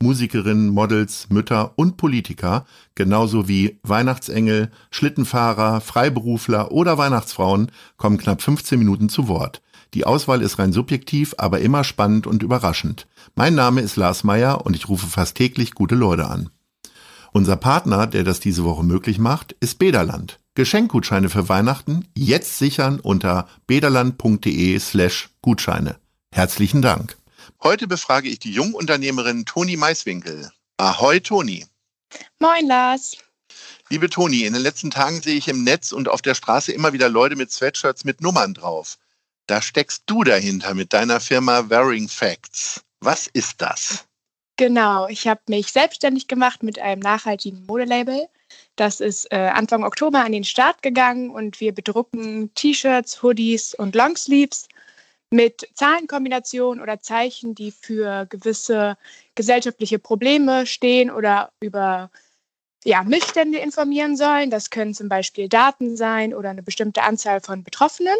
Musikerinnen, Models, Mütter und Politiker, genauso wie Weihnachtsengel, Schlittenfahrer, Freiberufler oder Weihnachtsfrauen, kommen knapp 15 Minuten zu Wort. Die Auswahl ist rein subjektiv, aber immer spannend und überraschend. Mein Name ist Lars Meyer und ich rufe fast täglich gute Leute an. Unser Partner, der das diese Woche möglich macht, ist Bederland. Geschenkgutscheine für Weihnachten jetzt sichern unter bederland.de slash Gutscheine. Herzlichen Dank. Heute befrage ich die Jungunternehmerin Toni Maiswinkel. Ahoi, Toni. Moin, Lars. Liebe Toni, in den letzten Tagen sehe ich im Netz und auf der Straße immer wieder Leute mit Sweatshirts mit Nummern drauf. Da steckst du dahinter mit deiner Firma Wearing Facts. Was ist das? Genau, ich habe mich selbstständig gemacht mit einem nachhaltigen Modelabel. Das ist äh, Anfang Oktober an den Start gegangen und wir bedrucken T-Shirts, Hoodies und Longsleeves mit Zahlenkombinationen oder Zeichen, die für gewisse gesellschaftliche Probleme stehen oder über ja, Missstände informieren sollen. Das können zum Beispiel Daten sein oder eine bestimmte Anzahl von Betroffenen.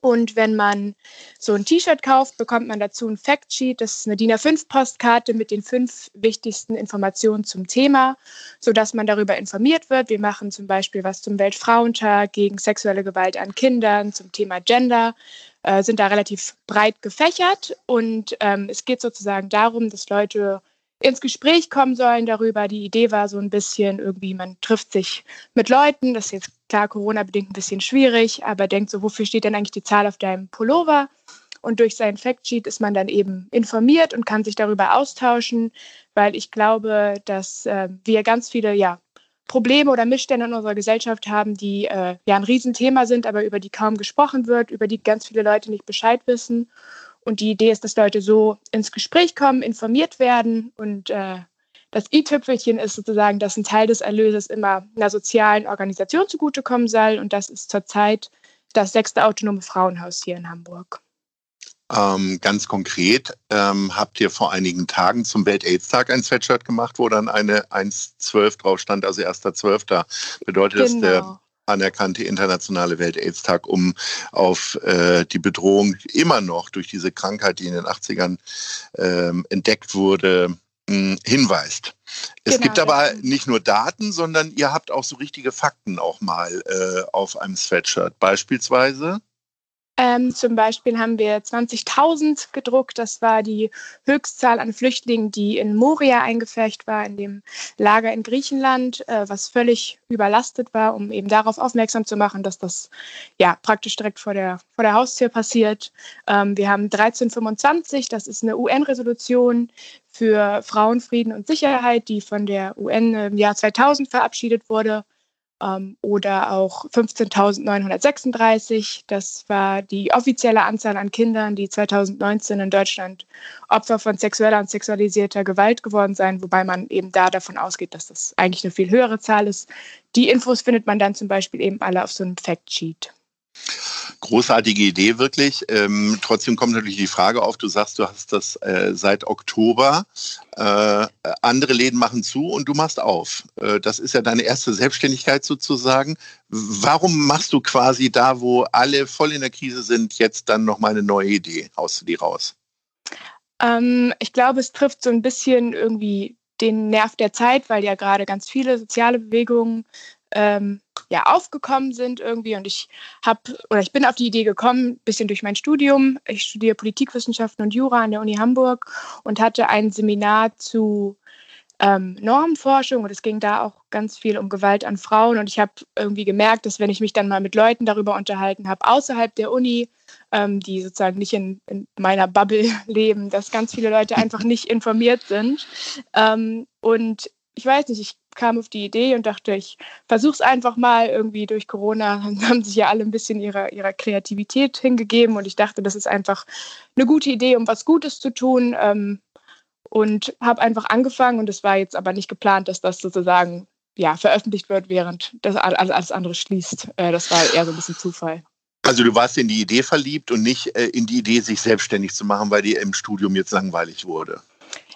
Und wenn man so ein T-Shirt kauft, bekommt man dazu ein Factsheet. Das ist eine DIN A5-Postkarte mit den fünf wichtigsten Informationen zum Thema, sodass man darüber informiert wird. Wir machen zum Beispiel was zum Weltfrauentag, gegen sexuelle Gewalt an Kindern, zum Thema Gender, äh, sind da relativ breit gefächert. Und ähm, es geht sozusagen darum, dass Leute ins Gespräch kommen sollen darüber. Die Idee war so ein bisschen irgendwie, man trifft sich mit Leuten, das ist jetzt klar Corona-bedingt ein bisschen schwierig, aber denkt so, wofür steht denn eigentlich die Zahl auf deinem Pullover? Und durch sein Factsheet ist man dann eben informiert und kann sich darüber austauschen, weil ich glaube, dass äh, wir ganz viele ja, Probleme oder Missstände in unserer Gesellschaft haben, die äh, ja ein Riesenthema sind, aber über die kaum gesprochen wird, über die ganz viele Leute nicht Bescheid wissen. Und die Idee ist, dass Leute so ins Gespräch kommen, informiert werden. Und äh, das i-Tüpfelchen ist sozusagen, dass ein Teil des Erlöses immer einer sozialen Organisation zugutekommen soll. Und das ist zurzeit das sechste autonome Frauenhaus hier in Hamburg. Ähm, ganz konkret ähm, habt ihr vor einigen Tagen zum Welt-Aids-Tag ein Sweatshirt gemacht, wo dann eine 1.12 drauf stand, also 1.12. Bedeutet genau. das der anerkannte internationale Welt-Aids-Tag, um auf äh, die Bedrohung immer noch durch diese Krankheit, die in den 80ern ähm, entdeckt wurde, hinweist. Es genau, gibt aber nicht nur Daten, sondern ihr habt auch so richtige Fakten auch mal äh, auf einem Sweatshirt. Beispielsweise. Ähm, zum Beispiel haben wir 20.000 gedruckt. Das war die Höchstzahl an Flüchtlingen, die in Moria eingefärcht war, in dem Lager in Griechenland, äh, was völlig überlastet war, um eben darauf aufmerksam zu machen, dass das ja praktisch direkt vor der, vor der Haustür passiert. Ähm, wir haben 1325, das ist eine UN-Resolution für Frauen, Frieden und Sicherheit, die von der UN im Jahr 2000 verabschiedet wurde ähm, oder auch 15.936. Das war die offizielle Anzahl an Kindern, die 2019 in Deutschland Opfer von sexueller und sexualisierter Gewalt geworden seien, wobei man eben da davon ausgeht, dass das eigentlich eine viel höhere Zahl ist. Die Infos findet man dann zum Beispiel eben alle auf so einem Factsheet. Großartige Idee wirklich. Ähm, trotzdem kommt natürlich die Frage auf, du sagst, du hast das äh, seit Oktober. Äh, andere Läden machen zu und du machst auf. Äh, das ist ja deine erste Selbstständigkeit sozusagen. Warum machst du quasi da, wo alle voll in der Krise sind, jetzt dann nochmal eine neue Idee? Haust du die raus? Ähm, ich glaube, es trifft so ein bisschen irgendwie den Nerv der Zeit, weil ja gerade ganz viele soziale Bewegungen ähm, ja aufgekommen sind irgendwie und ich habe oder ich bin auf die Idee gekommen, ein bisschen durch mein Studium. Ich studiere Politikwissenschaften und Jura an der Uni Hamburg und hatte ein Seminar zu ähm, Normenforschung und es ging da auch ganz viel um Gewalt an Frauen und ich habe irgendwie gemerkt, dass wenn ich mich dann mal mit Leuten darüber unterhalten habe außerhalb der Uni, ähm, die sozusagen nicht in, in, meiner Bubble leben, dass ganz viele Leute einfach nicht informiert sind ähm, und ich weiß nicht, ich kam auf die Idee und dachte, ich versuche es einfach mal. Irgendwie durch Corona haben sich ja alle ein bisschen ihrer, ihrer Kreativität hingegeben und ich dachte, das ist einfach eine gute Idee, um was Gutes zu tun. Ähm, und habe einfach angefangen und es war jetzt aber nicht geplant, dass das sozusagen ja, veröffentlicht wird, während das alles andere schließt. Äh, das war eher so ein bisschen Zufall. Also du warst in die Idee verliebt und nicht äh, in die Idee, sich selbstständig zu machen, weil dir im Studium jetzt langweilig wurde.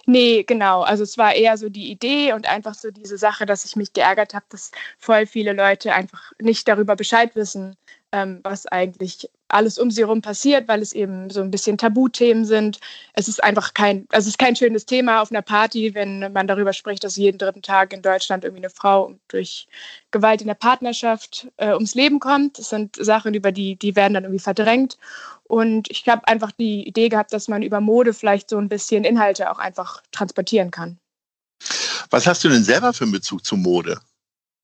Nee, genau. Also es war eher so die Idee und einfach so diese Sache, dass ich mich geärgert habe, dass voll viele Leute einfach nicht darüber Bescheid wissen, ähm, was eigentlich alles um sie herum passiert, weil es eben so ein bisschen Tabuthemen sind. Es ist einfach kein, also es ist kein schönes Thema auf einer Party, wenn man darüber spricht, dass jeden dritten Tag in Deutschland irgendwie eine Frau durch Gewalt in der Partnerschaft äh, ums Leben kommt. Das sind Sachen, über die, die werden dann irgendwie verdrängt. Und ich habe einfach die Idee gehabt, dass man über Mode vielleicht so ein bisschen Inhalte auch einfach transportieren kann. Was hast du denn selber für einen Bezug zu Mode?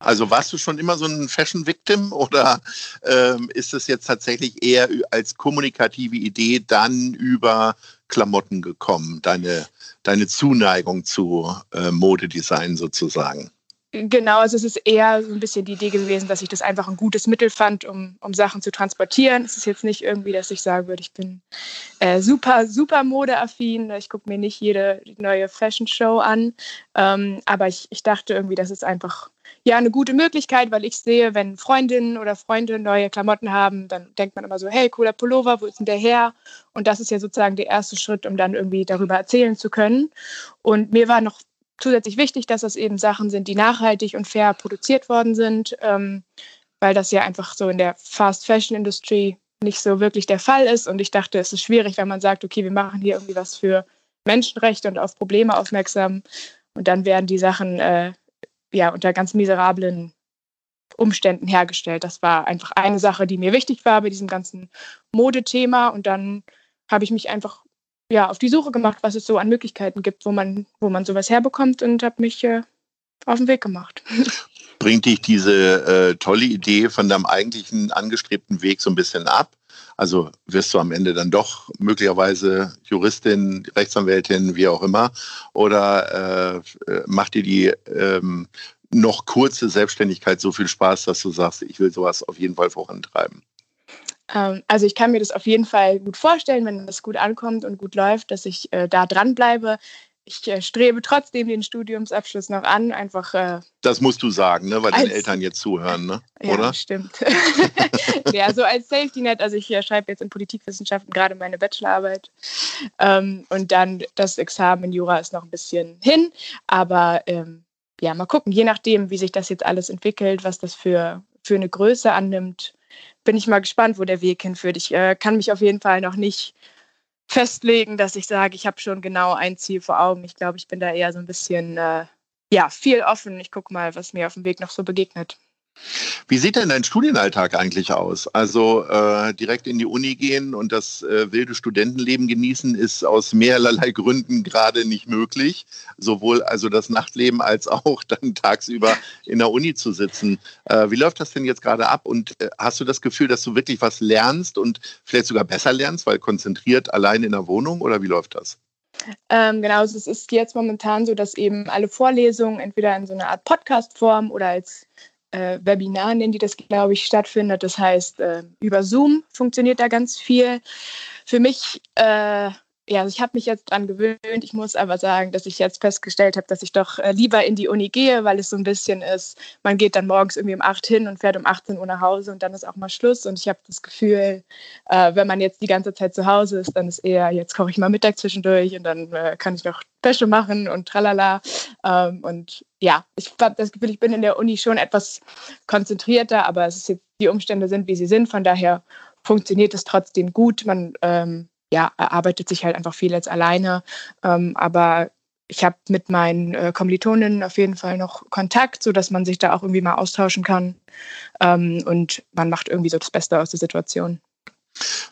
Also warst du schon immer so ein Fashion-Victim oder ähm, ist es jetzt tatsächlich eher als kommunikative Idee dann über Klamotten gekommen, deine, deine Zuneigung zu äh, Modedesign sozusagen? Genau, also es ist eher so ein bisschen die Idee gewesen, dass ich das einfach ein gutes Mittel fand, um, um Sachen zu transportieren. Es ist jetzt nicht irgendwie, dass ich sagen würde, ich bin äh, super, super modeaffin. Ich gucke mir nicht jede neue Fashion-Show an. Ähm, aber ich, ich dachte irgendwie, das ist einfach ja eine gute Möglichkeit, weil ich sehe, wenn Freundinnen oder Freunde neue Klamotten haben, dann denkt man immer so, hey, cooler Pullover, wo ist denn der her? Und das ist ja sozusagen der erste Schritt, um dann irgendwie darüber erzählen zu können. Und mir war noch zusätzlich wichtig, dass das eben Sachen sind, die nachhaltig und fair produziert worden sind, ähm, weil das ja einfach so in der Fast Fashion Industry nicht so wirklich der Fall ist. Und ich dachte, es ist schwierig, wenn man sagt, okay, wir machen hier irgendwie was für Menschenrechte und auf Probleme aufmerksam. Und dann werden die Sachen äh, ja, unter ganz miserablen Umständen hergestellt. Das war einfach eine Sache, die mir wichtig war bei diesem ganzen Modethema. Und dann habe ich mich einfach ja, auf die Suche gemacht, was es so an Möglichkeiten gibt, wo man, wo man sowas herbekommt und habe mich äh, auf den Weg gemacht. Bringt dich diese äh, tolle Idee von deinem eigentlichen angestrebten Weg so ein bisschen ab? Also wirst du am Ende dann doch möglicherweise Juristin, Rechtsanwältin, wie auch immer? Oder äh, macht dir die ähm, noch kurze Selbstständigkeit so viel Spaß, dass du sagst, ich will sowas auf jeden Fall vorantreiben? Ähm, also ich kann mir das auf jeden Fall gut vorstellen, wenn das gut ankommt und gut läuft, dass ich äh, da dranbleibe ich äh, strebe trotzdem den Studiumsabschluss noch an, einfach. Äh, das musst du sagen, ne? weil als, deine Eltern jetzt zuhören, ne? oder? Ja, stimmt. ja, so als Safety Net, also ich äh, schreibe jetzt in Politikwissenschaften gerade meine Bachelorarbeit ähm, und dann das Examen in Jura ist noch ein bisschen hin, aber ähm, ja, mal gucken, je nachdem, wie sich das jetzt alles entwickelt, was das für, für eine Größe annimmt, bin ich mal gespannt, wo der Weg hinführt. Ich äh, kann mich auf jeden Fall noch nicht festlegen, dass ich sage, ich habe schon genau ein Ziel vor Augen. Ich glaube, ich bin da eher so ein bisschen, äh, ja, viel offen. Ich gucke mal, was mir auf dem Weg noch so begegnet. Wie sieht denn dein Studienalltag eigentlich aus? Also äh, direkt in die Uni gehen und das äh, wilde Studentenleben genießen ist aus mehrerlei Gründen gerade nicht möglich. Sowohl also das Nachtleben als auch dann tagsüber in der Uni zu sitzen. Äh, wie läuft das denn jetzt gerade ab? Und äh, hast du das Gefühl, dass du wirklich was lernst und vielleicht sogar besser lernst, weil konzentriert allein in der Wohnung oder wie läuft das? Ähm, genau, es ist jetzt momentan so, dass eben alle Vorlesungen entweder in so einer Art Podcast-Form oder als äh, Webinar, nennen die das, glaube ich, stattfindet. Das heißt, äh, über Zoom funktioniert da ganz viel. Für mich äh, ja, also ich habe mich jetzt dran gewöhnt. Ich muss aber sagen, dass ich jetzt festgestellt habe, dass ich doch äh, lieber in die Uni gehe, weil es so ein bisschen ist, man geht dann morgens irgendwie um 8 hin und fährt um 18 Uhr nach Hause und dann ist auch mal Schluss. Und ich habe das Gefühl, äh, wenn man jetzt die ganze Zeit zu Hause ist, dann ist eher, jetzt koche ich mal Mittag zwischendurch und dann äh, kann ich noch Wäsche machen und tralala. Ähm, und ja, ich habe das Gefühl, ich bin in der Uni schon etwas konzentrierter, aber es ist jetzt, die Umstände sind, wie sie sind. Von daher funktioniert es trotzdem gut. Man ähm, ja, erarbeitet sich halt einfach viel als alleine. Ähm, aber ich habe mit meinen äh, Kommilitoninnen auf jeden Fall noch Kontakt, sodass man sich da auch irgendwie mal austauschen kann. Ähm, und man macht irgendwie so das Beste aus der Situation.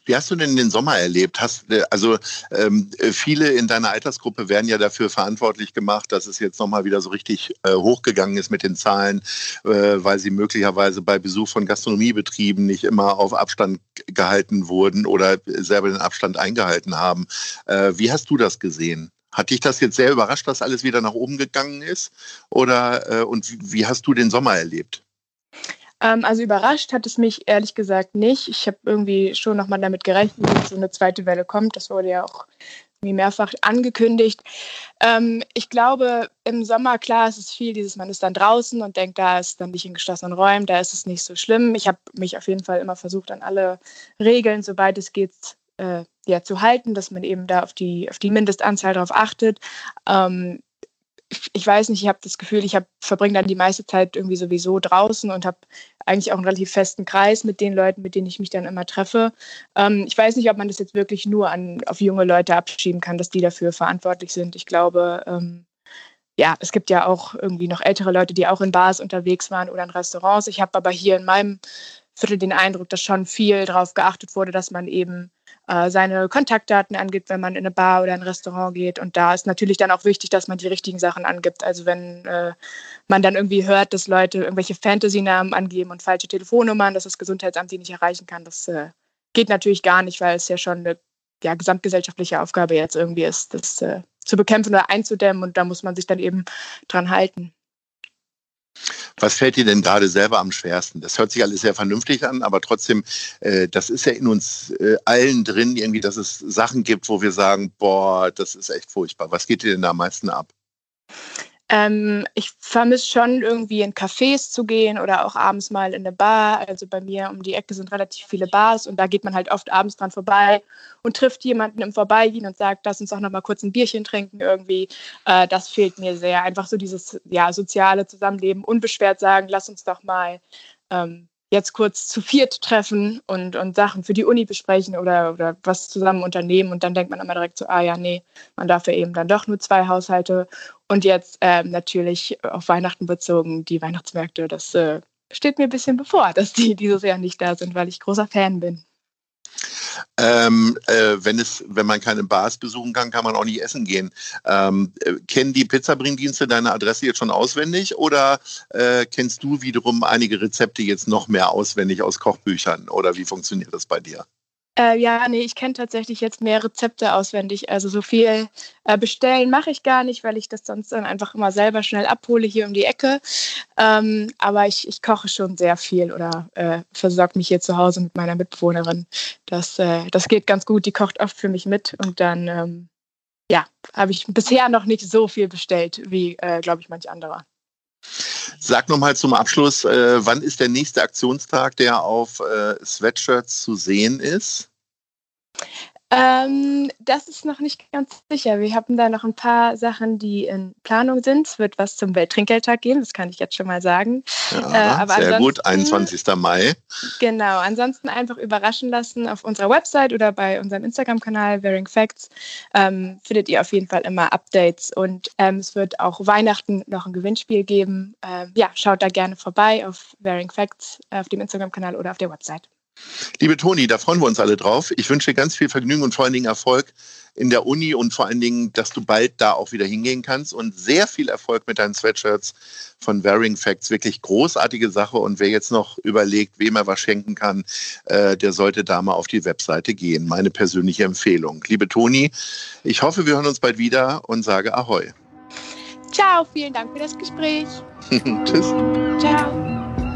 Wie hast du denn den Sommer erlebt? Hast, äh, also ähm, viele in deiner Altersgruppe werden ja dafür verantwortlich gemacht, dass es jetzt nochmal wieder so richtig äh, hochgegangen ist mit den Zahlen, äh, weil sie möglicherweise bei Besuch von Gastronomiebetrieben nicht immer auf Abstand gehalten wurden oder selber den Abstand eingehalten haben. Äh, wie hast du das gesehen? Hat dich das jetzt sehr überrascht, dass alles wieder nach oben gegangen ist? Oder äh, und wie, wie hast du den Sommer erlebt? Ähm, also überrascht hat es mich ehrlich gesagt nicht. Ich habe irgendwie schon nochmal damit gerechnet, dass so eine zweite Welle kommt. Das wurde ja auch mehrfach angekündigt. Ähm, ich glaube, im Sommer, klar, es ist viel dieses, man ist dann draußen und denkt, da ist dann nicht in geschlossenen Räumen, da ist es nicht so schlimm. Ich habe mich auf jeden Fall immer versucht, an alle Regeln, soweit es geht, äh, ja, zu halten, dass man eben da auf die, auf die Mindestanzahl darauf achtet. Ähm, ich weiß nicht, ich habe das Gefühl, ich verbringe dann die meiste Zeit irgendwie sowieso draußen und habe eigentlich auch einen relativ festen Kreis mit den Leuten, mit denen ich mich dann immer treffe. Ähm, ich weiß nicht, ob man das jetzt wirklich nur an, auf junge Leute abschieben kann, dass die dafür verantwortlich sind. Ich glaube, ähm, ja, es gibt ja auch irgendwie noch ältere Leute, die auch in Bars unterwegs waren oder in Restaurants. Ich habe aber hier in meinem Viertel den Eindruck, dass schon viel darauf geachtet wurde, dass man eben äh, seine Kontaktdaten angibt, wenn man in eine Bar oder ein Restaurant geht. Und da ist natürlich dann auch wichtig, dass man die richtigen Sachen angibt. Also wenn äh, man dann irgendwie hört, dass Leute irgendwelche Fantasy-Namen angeben und falsche Telefonnummern, dass das Gesundheitsamt die nicht erreichen kann, das äh, geht natürlich gar nicht, weil es ja schon eine ja, gesamtgesellschaftliche Aufgabe jetzt irgendwie ist, das äh, zu bekämpfen oder einzudämmen. Und da muss man sich dann eben dran halten. Was fällt dir denn gerade selber am schwersten? Das hört sich alles sehr vernünftig an, aber trotzdem, äh, das ist ja in uns äh, allen drin, irgendwie, dass es Sachen gibt, wo wir sagen, boah, das ist echt furchtbar. Was geht dir denn da am meisten ab? Ähm, ich vermisse schon irgendwie in Cafés zu gehen oder auch abends mal in eine Bar. Also bei mir um die Ecke sind relativ viele Bars und da geht man halt oft abends dran vorbei und trifft jemanden im Vorbeigehen und sagt, lass uns doch noch mal kurz ein Bierchen trinken irgendwie. Äh, das fehlt mir sehr. Einfach so dieses ja, soziale Zusammenleben, unbeschwert sagen, lass uns doch mal ähm, jetzt kurz zu viert treffen und, und Sachen für die Uni besprechen oder, oder was zusammen unternehmen. Und dann denkt man immer direkt so, ah ja, nee, man darf ja eben dann doch nur zwei Haushalte. Und jetzt ähm, natürlich auf Weihnachten bezogen, die Weihnachtsmärkte, das äh, steht mir ein bisschen bevor, dass die dieses Jahr nicht da sind, weil ich großer Fan bin. Ähm, äh, wenn, es, wenn man keine Bars besuchen kann, kann man auch nicht essen gehen. Ähm, äh, kennen die Pizzabringdienste deine Adresse jetzt schon auswendig oder äh, kennst du wiederum einige Rezepte jetzt noch mehr auswendig aus Kochbüchern oder wie funktioniert das bei dir? Äh, ja, nee, ich kenne tatsächlich jetzt mehr Rezepte auswendig. Also so viel äh, bestellen mache ich gar nicht, weil ich das sonst dann einfach immer selber schnell abhole hier um die Ecke. Ähm, aber ich, ich koche schon sehr viel oder äh, versorge mich hier zu Hause mit meiner Mitbewohnerin. Das, äh, das geht ganz gut. Die kocht oft für mich mit und dann, ähm, ja, habe ich bisher noch nicht so viel bestellt wie, äh, glaube ich, manch anderer. Sag nochmal zum Abschluss, äh, wann ist der nächste Aktionstag, der auf äh, Sweatshirts zu sehen ist? Ähm, das ist noch nicht ganz sicher. Wir haben da noch ein paar Sachen, die in Planung sind. Es wird was zum Welttrinkgeldtag geben, das kann ich jetzt schon mal sagen. Ja, äh, sehr gut, 21. Mai. Genau, ansonsten einfach überraschen lassen auf unserer Website oder bei unserem Instagram-Kanal Wearing Facts. Ähm, findet ihr auf jeden Fall immer Updates und ähm, es wird auch Weihnachten noch ein Gewinnspiel geben. Ähm, ja, schaut da gerne vorbei auf Wearing Facts auf dem Instagram-Kanal oder auf der Website. Liebe Toni, da freuen wir uns alle drauf. Ich wünsche dir ganz viel Vergnügen und vor allen Dingen Erfolg in der Uni und vor allen Dingen, dass du bald da auch wieder hingehen kannst und sehr viel Erfolg mit deinen Sweatshirts von Wearing Facts. Wirklich großartige Sache und wer jetzt noch überlegt, wem er was schenken kann, äh, der sollte da mal auf die Webseite gehen. Meine persönliche Empfehlung. Liebe Toni, ich hoffe, wir hören uns bald wieder und sage Ahoi. Ciao, vielen Dank für das Gespräch. Tschüss. Ciao.